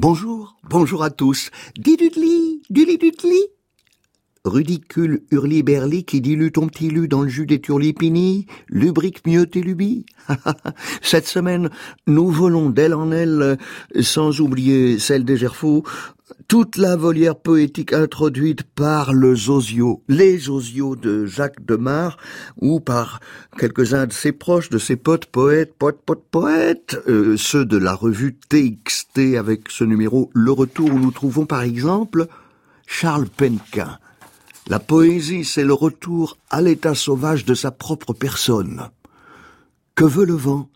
Bonjour, bonjour à tous. Didudli, dudli Rudicule hurli-berli qui dilue ton petit lu dans le jus des turlipini, lubrique mieux tes lubies. Cette semaine, nous volons d'aile en aile, sans oublier celle des Gerfaux, toute la volière poétique introduite par le Zozio, les Zozio de Jacques Demar, ou par quelques-uns de ses proches, de ses potes poètes, poètes, poètes, poètes, euh, ceux de la revue TXT avec ce numéro Le Retour où nous trouvons par exemple Charles Penquin. La poésie, c'est le retour à l'état sauvage de sa propre personne. Que veut le vent?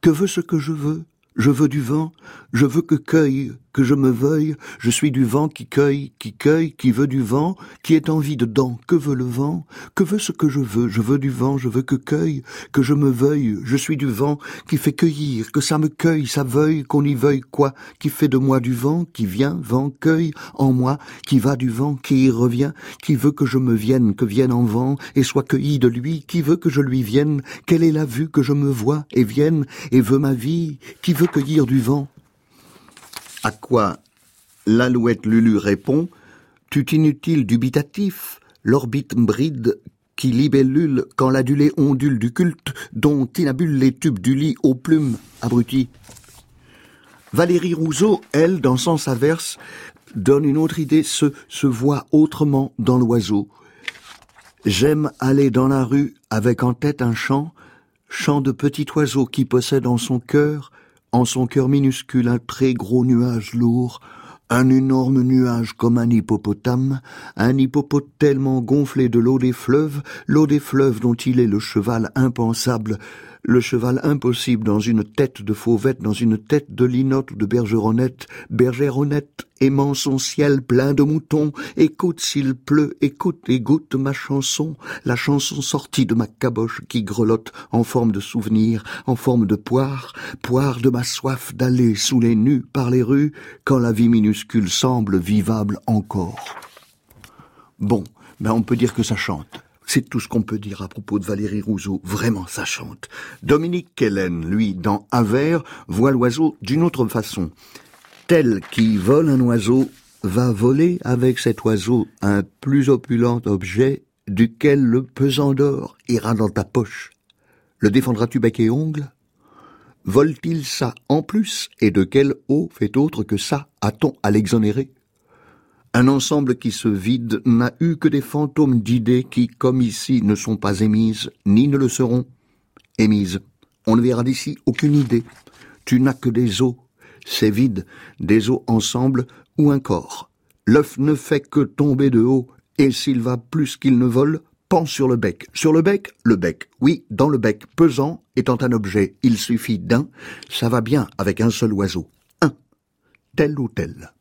Que veut ce que je veux? Je veux du vent, je veux que cueille que je me veuille, je suis du vent qui cueille, qui cueille, qui veut du vent, qui est envie dedans. Que veut le vent? Que veut ce que je veux? Je veux du vent, je veux que cueille, que je me veuille, je suis du vent qui fait cueillir, que ça me cueille, ça veuille, qu'on y veuille quoi? Qui fait de moi du vent, qui vient, vent, cueille, en moi, qui va du vent, qui y revient, qui veut que je me vienne, que vienne en vent, et soit cueilli de lui, qui veut que je lui vienne, quelle est la vue que je me vois, et vienne, et veut ma vie, qui veut cueillir du vent à quoi l'alouette Lulu répond Tu inutile dubitatif, l'orbite bride qui libellule quand l'adulé ondule du culte dont inabule les tubes du lit aux plumes abruties. Valérie Rousseau, elle, dans Sens averse, donne une autre idée, se voit autrement dans l'oiseau. J'aime aller dans la rue avec en tête un chant, chant de petit oiseau qui possède en son cœur en son cœur minuscule un très gros nuage lourd, un énorme nuage comme un hippopotame, un hippopotame tellement gonflé de l'eau des fleuves, l'eau des fleuves dont il est le cheval impensable, le cheval impossible dans une tête de fauvette, dans une tête de linotte ou de bergeronnette, bergeronnette aimant son ciel plein de moutons, écoute s'il pleut, écoute et goûte ma chanson, la chanson sortie de ma caboche qui grelotte en forme de souvenir, en forme de poire, poire de ma soif d'aller sous les nus par les rues, quand la vie minuscule semble vivable encore. Bon, ben on peut dire que ça chante. C'est tout ce qu'on peut dire à propos de Valérie Rousseau. Vraiment, ça chante. Dominique Kellen, lui, dans Avers, voit l'oiseau d'une autre façon. Tel qui vole un oiseau va voler avec cet oiseau un plus opulent objet duquel le pesant d'or ira dans ta poche. Le défendras-tu bec et ongle? Vole-t-il ça en plus Et de quelle eau fait autre que ça? A-t-on à l'exonérer? Un ensemble qui se vide n'a eu que des fantômes d'idées qui, comme ici, ne sont pas émises, ni ne le seront. Émises. On ne verra d'ici aucune idée. Tu n'as que des os. C'est vide, des os ensemble ou un corps. L'œuf ne fait que tomber de haut, et s'il va plus qu'il ne vole, pend sur le bec. Sur le bec, le bec. Oui, dans le bec, pesant, étant un objet, il suffit d'un, ça va bien avec un seul oiseau. Un. Tel ou tel.